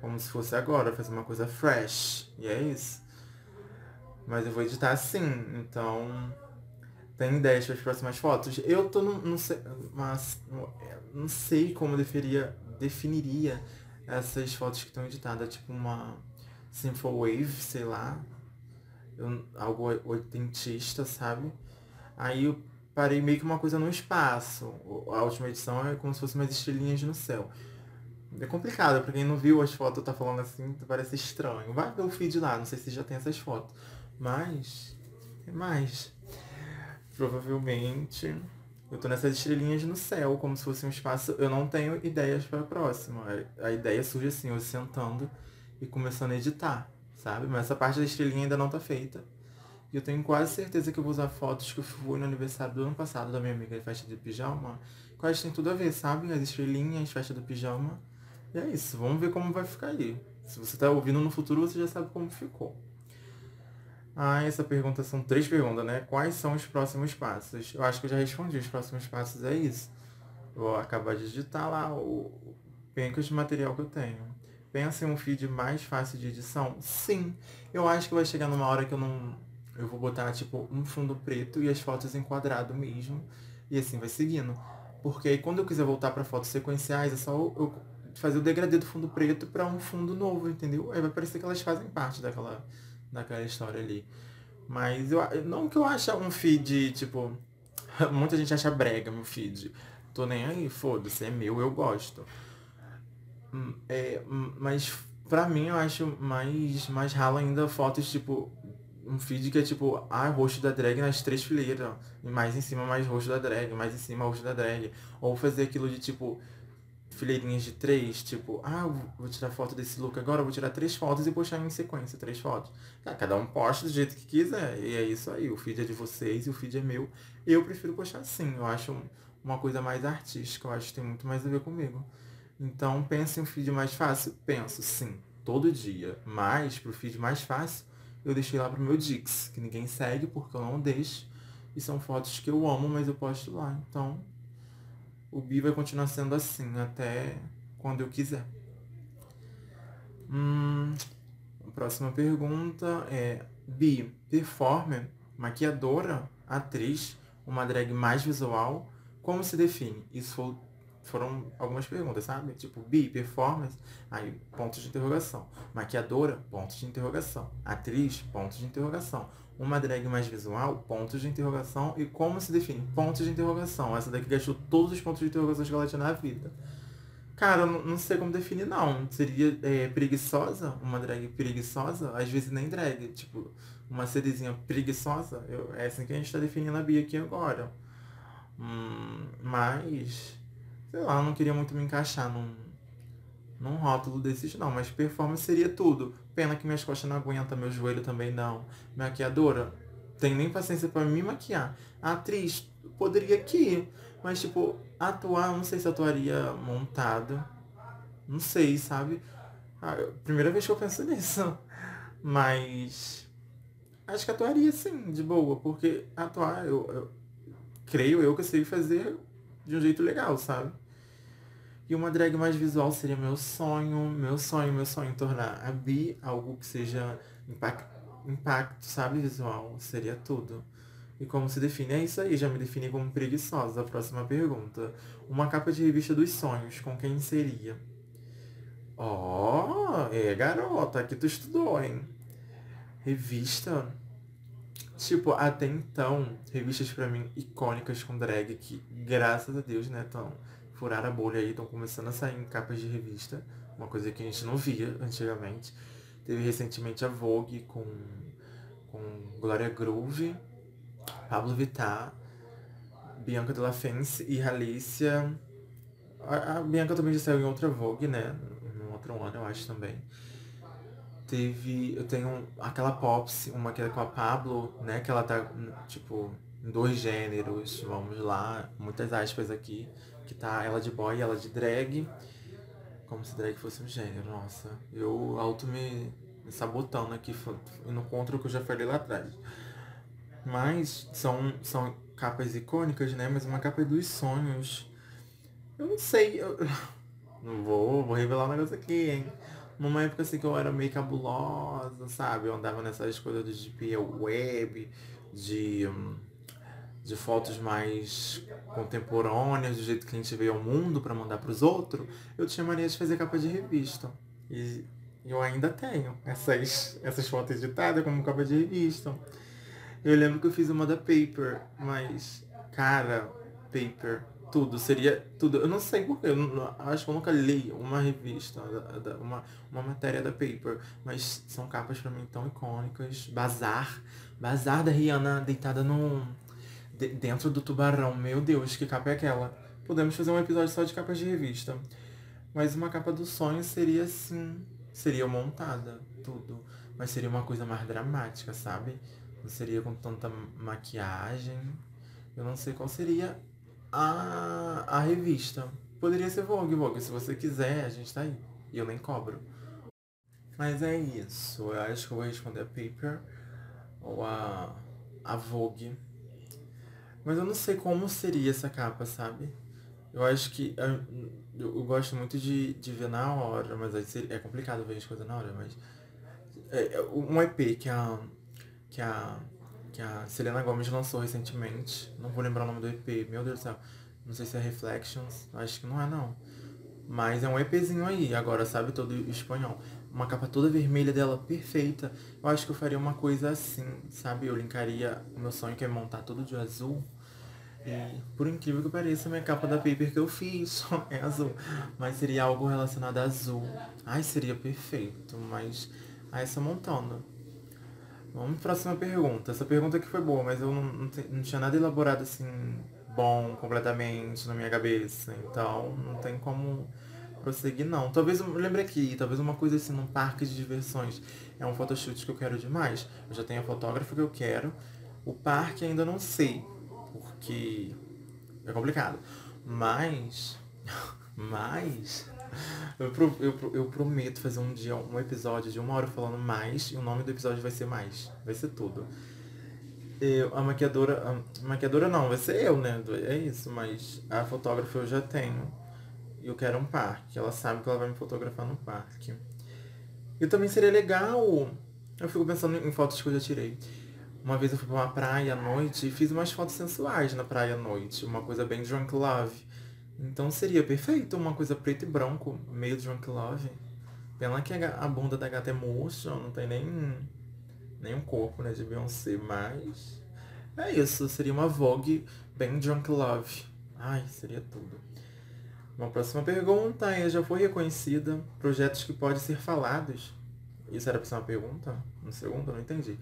S1: Como se fosse agora, fazer uma coisa fresh. E é isso. Mas eu vou editar assim, então. Tem ideias para as próximas fotos? Eu tô não, sei, mas não sei como definiria, definiria essas fotos que estão editadas, tipo uma Simple Wave, sei lá, eu, algo oitentista, sabe? Aí parei meio que uma coisa no espaço. A última edição é como se fosse umas estrelinhas no céu. É complicado, pra quem não viu as fotos, tá falando assim, parece estranho. Vai ver o feed lá, não sei se já tem essas fotos. Mas, é mais. Provavelmente, eu tô nessas estrelinhas no céu, como se fosse um espaço. Eu não tenho ideias para a próxima. A ideia surge assim, eu sentando e começando a editar, sabe? Mas essa parte da estrelinha ainda não tá feita. Eu tenho quase certeza que eu vou usar fotos que eu fui no aniversário do ano passado da minha amiga de festa de pijama. Quase tem tudo a ver, sabe? As estrelinhas, festa do pijama. E é isso, vamos ver como vai ficar aí. Se você tá ouvindo no futuro, você já sabe como ficou. Ah, essa pergunta são três perguntas, né? Quais são os próximos passos? Eu acho que eu já respondi. Os próximos passos é isso. Vou acabar de digitar lá o penco de material que eu tenho. Pensa em um feed mais fácil de edição? Sim. Eu acho que vai chegar numa hora que eu não eu vou botar, tipo, um fundo preto e as fotos em quadrado mesmo. E assim vai seguindo. Porque aí quando eu quiser voltar para fotos sequenciais, é só eu fazer o degradê do fundo preto para um fundo novo, entendeu? Aí vai parecer que elas fazem parte daquela, daquela história ali. Mas eu não que eu ache um feed, tipo. Muita gente acha brega meu feed. Tô nem aí, foda-se, é meu, eu gosto. Hum, é, hum, mas pra mim eu acho mais, mais ralo ainda fotos, tipo, um feed que é tipo, ah, rosto da drag nas três fileiras. E mais em cima, mais rosto da drag, mais em cima, rosto da drag. Ou fazer aquilo de tipo, fileirinhas de três, tipo, ah, vou tirar foto desse look agora, vou tirar três fotos e postar em sequência, três fotos. Cada um posta do jeito que quiser. E é isso aí, o feed é de vocês e o feed é meu. Eu prefiro postar assim, eu acho uma coisa mais artística, eu acho que tem muito mais a ver comigo. Então, pense em um feed mais fácil? Penso, sim, todo dia. Mas, pro feed mais fácil, eu deixei lá pro meu Dix, que ninguém segue porque eu não deixo. E são fotos que eu amo, mas eu posto lá. Então, o Bi vai continuar sendo assim até quando eu quiser. Hum, a próxima pergunta é: Bi, performer, maquiadora, atriz, uma drag mais visual, como se define? Isso foram algumas perguntas, sabe? Tipo, bi, performance, aí pontos de interrogação. Maquiadora, pontos de interrogação. Atriz, pontos de interrogação. Uma drag mais visual, pontos de interrogação. E como se define? Pontos de interrogação. Essa daqui gastou todos os pontos de interrogação que ela tinha na vida. Cara, eu não, sei como definir, não. Seria é, preguiçosa? Uma drag preguiçosa? Às vezes nem drag. Tipo, uma CDzinha preguiçosa? Eu, é assim que a gente tá definindo a Bia aqui agora. Hum, mas sei lá, eu não queria muito me encaixar num, num rótulo desses não, mas performance seria tudo. Pena que minhas costas não aguentam, meu joelho também não. Maquiadora, tem nem paciência para me maquiar. Atriz, poderia que, mas tipo, atuar, não sei se atuaria montado. Não sei, sabe? Ah, primeira vez que eu penso nisso. Mas acho que atuaria sim, de boa, porque atuar, eu, eu creio eu que sei fazer de um jeito legal, sabe? E uma drag mais visual seria meu sonho, meu sonho, meu sonho tornar a Bi algo que seja impact, impacto, sabe, visual. Seria tudo. E como se define? É isso aí, já me defini como preguiçosa. Próxima pergunta. Uma capa de revista dos sonhos, com quem seria? Ó, oh, é garota, que tu estudou, hein? Revista. Tipo, até então, revistas para mim icônicas com drag que, graças a Deus, né, tão furaram a bolha aí, estão começando a sair em capas de revista, uma coisa que a gente não via antigamente. Teve recentemente a Vogue com, com Gloria Groove, Pablo Vittar, Bianca Della Fence e Alicia. A, a, Bianca também já saiu em outra Vogue, né? No outro ano, eu acho também. Teve. Eu tenho aquela Pops, uma que é com a Pablo, né? Que ela tá, tipo, em dois gêneros. Vamos lá, muitas aspas aqui que tá ela de boy e ela de drag. Como se drag fosse um gênero, nossa. Eu auto me, me sabotando aqui, indo contra o que eu já falei lá atrás. Mas são, são capas icônicas, né? Mas uma capa dos sonhos. Eu não sei. Eu... Não vou, vou revelar um negócio aqui, hein? Numa época assim que eu era meio cabulosa, sabe? Eu andava nessas coisas de GP web, de. Hum, de fotos mais contemporâneas, do jeito que a gente vê ao mundo para mandar para os outros, eu tinha mania de fazer capa de revista. E eu ainda tenho essas, essas fotos editadas como capa de revista. Eu lembro que eu fiz uma da Paper, mas, cara, Paper, tudo, seria tudo. Eu não sei porquê, eu não, acho que eu nunca li uma revista, uma, uma matéria da Paper, mas são capas para mim tão icônicas. Bazar, Bazar da Rihanna deitada num de, dentro do tubarão. Meu Deus, que capa é aquela? Podemos fazer um episódio só de capas de revista. Mas uma capa do sonho seria assim. Seria montada, tudo. Mas seria uma coisa mais dramática, sabe? Não seria com tanta maquiagem. Eu não sei qual seria a, a revista. Poderia ser Vogue, Vogue. Se você quiser, a gente tá aí. E eu nem cobro. Mas é isso. Eu acho que eu vou responder a Paper ou a, a Vogue. Mas eu não sei como seria essa capa, sabe? Eu acho que. Eu, eu gosto muito de, de ver na hora, mas é complicado ver as coisas na hora, mas. É, é, um EP que a. que a. que a Selena Gomes lançou recentemente. Não vou lembrar o nome do EP, meu Deus do céu. Não sei se é Reflections, acho que não é não. Mas é um EPzinho aí, agora sabe todo espanhol. Uma capa toda vermelha dela, perfeita. Eu acho que eu faria uma coisa assim, sabe? Eu linkaria o meu sonho que é montar tudo de azul e, por incrível que pareça, minha capa da paper que eu fiz é azul. Mas seria algo relacionado a azul. Ai, seria perfeito, mas... Ai, só montando. Vamos para a próxima pergunta. Essa pergunta aqui foi boa, mas eu não, não, não tinha nada elaborado assim, bom, completamente na minha cabeça. Então, não tem como prosseguir não. Talvez, lembre aqui, talvez uma coisa assim, num parque de diversões. É um photoshoot que eu quero demais. Eu já tenho a fotógrafa que eu quero. O parque ainda não sei, porque é complicado. Mas, mas, eu, eu, eu prometo fazer um dia um episódio de uma hora falando mais e o nome do episódio vai ser mais. Vai ser tudo. Eu, a maquiadora. A maquiadora não, vai ser eu, né? É isso, mas a fotógrafa eu já tenho. Eu quero um parque. Ela sabe que ela vai me fotografar no parque. E também seria legal. Eu fico pensando em fotos que eu já tirei. Uma vez eu fui pra uma praia à noite e fiz umas fotos sensuais na praia à noite. Uma coisa bem drunk love. Então seria perfeito uma coisa preto e branco, meio drunk love. Pena que a bunda da gata é murcha, não tem nem nenhum corpo, né, de Beyoncé, mas é isso, seria uma Vogue bem drunk love. Ai, seria tudo. Uma próxima pergunta já foi reconhecida projetos que podem ser falados? Isso era pra ser uma pergunta? No segundo, não entendi.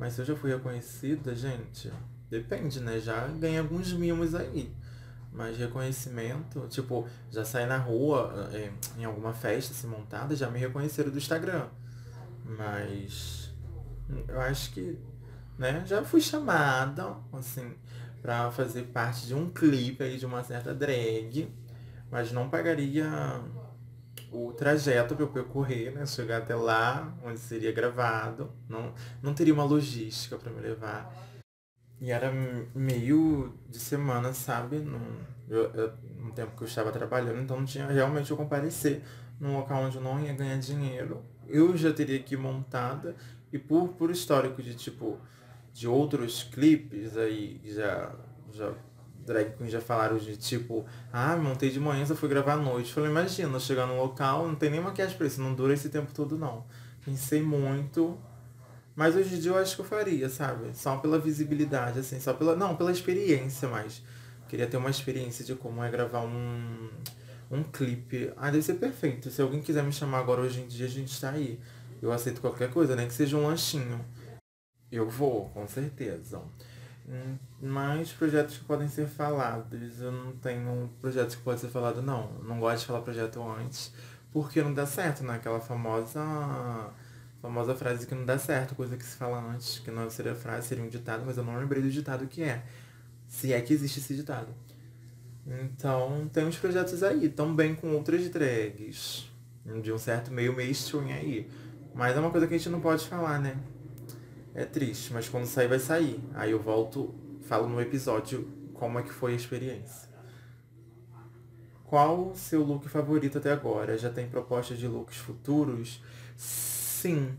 S1: Mas se eu já fui reconhecida, gente, depende, né? Já ganhei alguns mimos aí. Mas reconhecimento, tipo, já saí na rua, é, em alguma festa assim, montada, já me reconheceram do Instagram. Mas eu acho que, né, já fui chamada, assim, pra fazer parte de um clipe aí de uma certa drag, mas não pagaria o trajeto para eu percorrer, né, chegar até lá, onde seria gravado, não, não teria uma logística para me levar. E era meio de semana, sabe? Num, eu, eu, no tempo que eu estava trabalhando, então não tinha realmente eu comparecer num local onde eu não ia ganhar dinheiro. Eu já teria que ir montada e por, por histórico de tipo de outros clipes aí já já drag queens já falaram de tipo, ah, montei de manhã, só fui gravar à noite. Falei, imagina, chegar num local, não tem nem maquiagem pra isso, não dura esse tempo todo não. Pensei muito, mas hoje em dia eu acho que eu faria, sabe? Só pela visibilidade, assim, só pela. Não, pela experiência, mas. Queria ter uma experiência de como é gravar um, um clipe. Ah, deve ser perfeito. Se alguém quiser me chamar agora hoje em dia, a gente tá aí. Eu aceito qualquer coisa, nem que seja um lanchinho. Eu vou, com certeza. Mas projetos que podem ser falados, eu não tenho projetos que podem ser falados, não. Não gosto de falar projeto antes, porque não dá certo, né? Aquela famosa famosa frase que não dá certo, coisa que se fala antes, que não seria frase, seria um ditado, mas eu não lembrei do ditado que é. Se é que existe esse ditado. Então, tem uns projetos aí, também com outras drags. De um certo meio mainstream aí. Mas é uma coisa que a gente não pode falar, né? É triste, mas quando sair vai sair. Aí eu volto, falo no episódio como é que foi a experiência. Qual o seu look favorito até agora? Já tem propostas de looks futuros? Sim.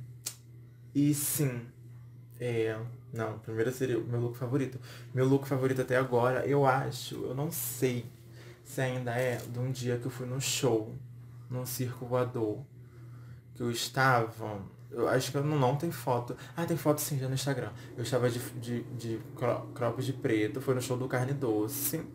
S1: E sim. É. Não, primeiro seria o meu look favorito. Meu look favorito até agora, eu acho, eu não sei se ainda é de um dia que eu fui num show, num circo voador. Que eu estava. Eu acho que eu não, não tem foto. Ah, tem foto sim já no Instagram. Eu estava de, de, de crop de preto, foi no show do Carne Doce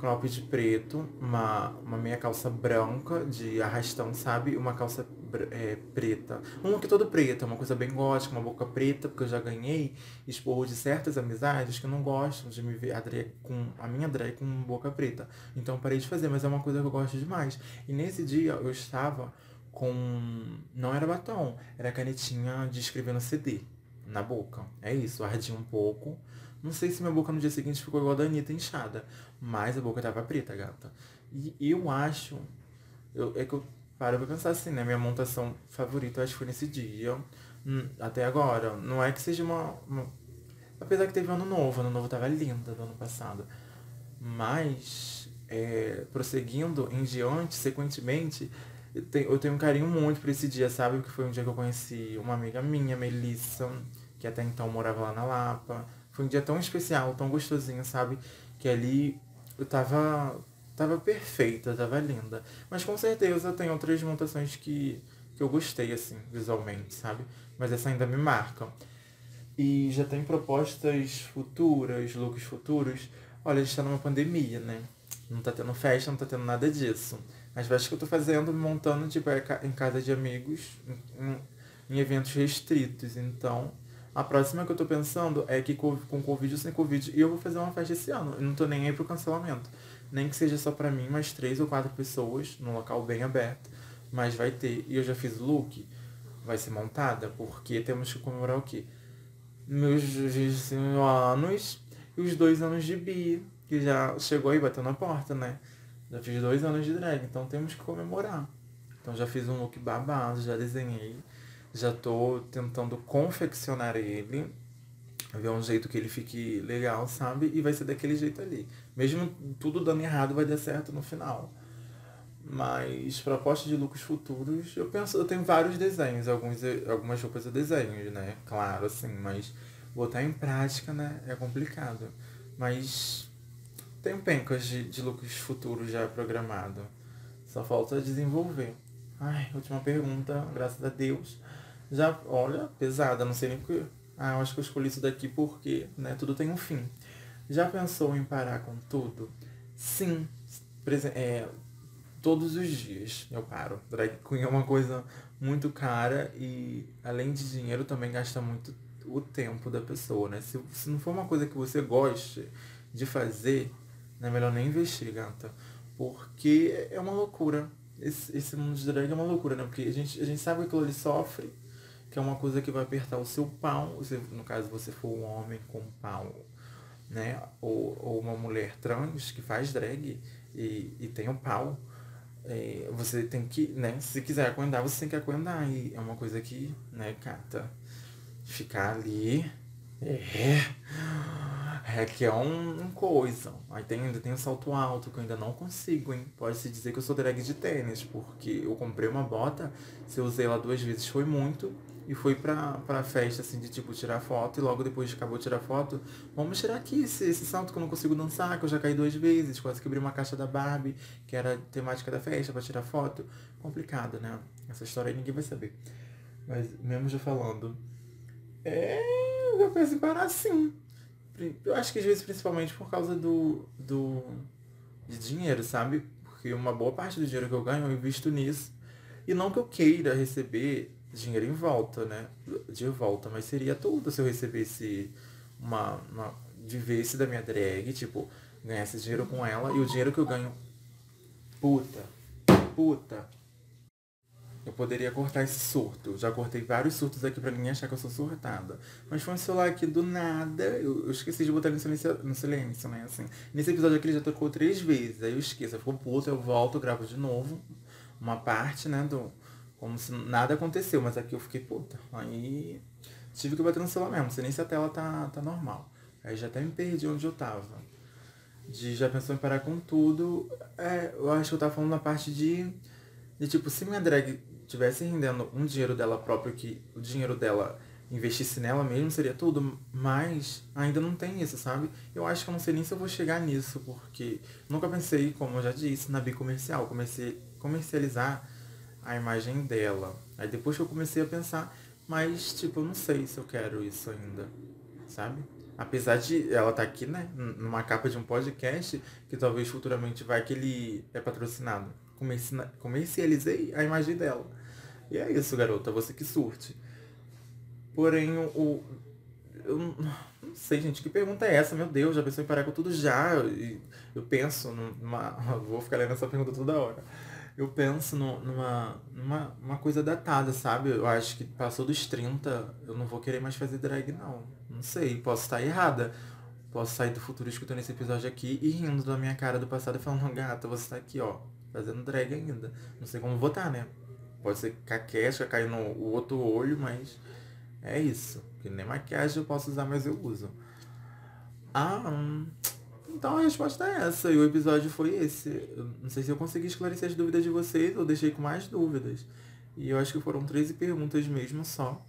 S1: crop de preto, uma, uma meia calça branca de arrastão, sabe? Uma calça é, preta. Um look todo preto, uma coisa bem gótica, uma boca preta, porque eu já ganhei esporro de certas amizades que não gostam de me ver a, drag com, a minha drag com boca preta. Então parei de fazer, mas é uma coisa que eu gosto demais. E nesse dia eu estava com. Não era batom, era canetinha de escrever no CD, na boca. É isso, ardia um pouco. Não sei se minha boca no dia seguinte ficou igual a da Anitta inchada, mas a boca tava preta, gata. E eu acho. Eu, é que eu paro pra pensar assim, né? Minha montação favorita, eu acho que foi nesse dia. Hum, até agora. Não é que seja uma, uma. Apesar que teve ano novo, ano novo tava linda do ano passado. Mas, é, prosseguindo em diante, sequentemente, eu tenho, eu tenho um carinho muito por esse dia, sabe? Porque foi um dia que eu conheci uma amiga minha, Melissa, que até então morava lá na Lapa. Foi um dia tão especial, tão gostosinho, sabe? Que ali eu tava. Tava perfeita, tava linda. Mas com certeza tem outras montações que, que eu gostei, assim, visualmente, sabe? Mas essa ainda me marca. E já tem propostas futuras, looks futuros. Olha, a gente tá numa pandemia, né? Não tá tendo festa, não tá tendo nada disso. As festas que eu tô fazendo, montando, tipo, é em casa de amigos, em, em eventos restritos. Então, a próxima que eu tô pensando é que com Covid ou sem Covid, e eu vou fazer uma festa esse ano. Eu não tô nem aí pro cancelamento. Nem que seja só pra mim, mas três ou quatro pessoas, num local bem aberto. Mas vai ter. E eu já fiz o look. Vai ser montada, porque temos que comemorar o quê? Meus 25 anos e os dois anos de Bia, que já chegou aí, bateu na porta, né? Já fiz dois anos de drag, então temos que comemorar. Então já fiz um look babado, já desenhei. Já tô tentando confeccionar ele. Ver um jeito que ele fique legal, sabe? E vai ser daquele jeito ali. Mesmo tudo dando errado, vai dar certo no final. Mas proposta de looks futuros, eu penso, eu tenho vários desenhos, alguns, algumas roupas eu desenho, né? Claro, assim, mas botar em prática, né, é complicado. Mas tenho pencas de, de looks futuros já programado. Só falta desenvolver. Ai, última pergunta, graças a Deus. Já, olha, pesada, não sei nem que. Ah, eu acho que eu escolhi isso daqui porque, né, tudo tem um fim. Já pensou em parar com tudo? Sim. É, todos os dias eu paro. Drag queen é uma coisa muito cara e, além de dinheiro, também gasta muito o tempo da pessoa, né? Se, se não for uma coisa que você goste de fazer, não é melhor nem investir, gata. Porque é uma loucura esse, esse mundo de drag é uma loucura, né? Porque a gente, a gente sabe que aquilo ali sofre, que é uma coisa que vai apertar o seu pau, se, no caso você for um homem com pau, né? Ou, ou uma mulher trans que faz drag e, e tem um pau. É, você tem que, né? Se quiser aguentar, você tem que aguentar. E é uma coisa que, né, cata, ficar ali. É é que é um, um coisa. Aí tem, ainda tem um salto alto que eu ainda não consigo, hein? Pode-se dizer que eu sou drag de tênis, porque eu comprei uma bota, se eu usei ela duas vezes foi muito, e fui pra, pra festa, assim, de tipo, tirar foto, e logo depois de acabou de tirar foto, vamos tirar aqui esse, esse salto que eu não consigo dançar, que eu já caí duas vezes, quase quebrei uma caixa da Barbie, que era temática da festa, pra tirar foto. Complicado, né? Essa história aí ninguém vai saber. Mas mesmo já falando, é. Eu penso em parar assim. Eu acho que às vezes principalmente por causa do, do de dinheiro, sabe? Porque uma boa parte do dinheiro que eu ganho eu invisto nisso. E não que eu queira receber dinheiro em volta, né? De volta, mas seria tudo se eu recebesse uma, uma vivesse da minha drag, tipo, ganhasse dinheiro com ela e o dinheiro que eu ganho. Puta, puta, eu poderia cortar esse surto. Já cortei vários surtos aqui pra ninguém achar que eu sou surtada. Mas foi um celular aqui do nada. Eu, eu esqueci de botar ele no silêncio, no silêncio, né? Assim. Nesse episódio aqui ele já tocou três vezes. Aí eu esqueço. Eu fico puto, eu volto, gravo de novo. Uma parte, né? Do, como se nada aconteceu. Mas aqui eu fiquei puta. Aí tive que bater no celular mesmo. Não sei nem se a tela tá, tá normal. Aí já até me perdi onde eu tava. De já pensou em parar com tudo. É, eu acho que eu tava falando na parte de. De tipo, se minha drag tivesse rendendo um dinheiro dela próprio, que o dinheiro dela investisse nela mesmo, seria tudo. Mas ainda não tem isso, sabe? Eu acho que eu não sei nem se eu vou chegar nisso, porque nunca pensei, como eu já disse, na bicomercial. Comecei a comercializar a imagem dela. Aí depois que eu comecei a pensar, mas tipo, eu não sei se eu quero isso ainda, sabe? Apesar de ela estar tá aqui, né, numa capa de um podcast, que talvez futuramente vai que ele é patrocinado. Comercializei a imagem dela. E é isso, garota, você que surte. Porém, o. Eu não sei, gente, que pergunta é essa? Meu Deus, já pensou em parar com tudo já? Eu, eu penso numa. Vou ficar lendo essa pergunta toda hora. Eu penso numa, numa uma coisa datada, sabe? Eu acho que passou dos 30, eu não vou querer mais fazer drag, não. Não sei, posso estar errada. Posso sair do futuro escutando esse episódio aqui e rindo da minha cara do passado e falando, gata, você tá aqui, ó, fazendo drag ainda. Não sei como votar, né? Pode ser caquesca, cair no outro olho, mas é isso. Que nem maquiagem eu posso usar, mas eu uso. Ah, hum, então a resposta é essa. E o episódio foi esse. Eu não sei se eu consegui esclarecer as dúvidas de vocês ou deixei com mais dúvidas. E eu acho que foram 13 perguntas mesmo só.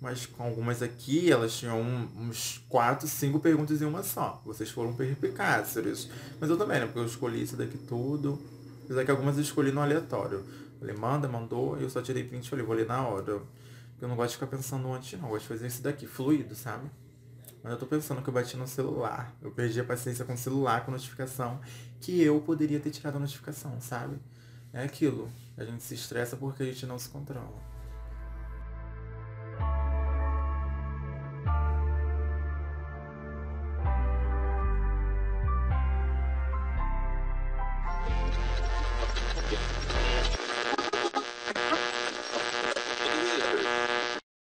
S1: Mas com algumas aqui, elas tinham uns 4, 5 perguntas em uma só. Vocês foram perspicazes. Mas eu também, né? Porque eu escolhi isso daqui tudo. Apesar que algumas eu escolhi no aleatório. Falei, manda, mandou, eu só tirei print e falei, vou ler na hora. Eu não gosto de ficar pensando antes, não. Eu gosto de fazer isso daqui, fluido, sabe? Mas eu tô pensando que eu bati no celular. Eu perdi a paciência com o celular, com notificação, que eu poderia ter tirado a notificação, sabe? É aquilo. A gente se estressa porque a gente não se controla.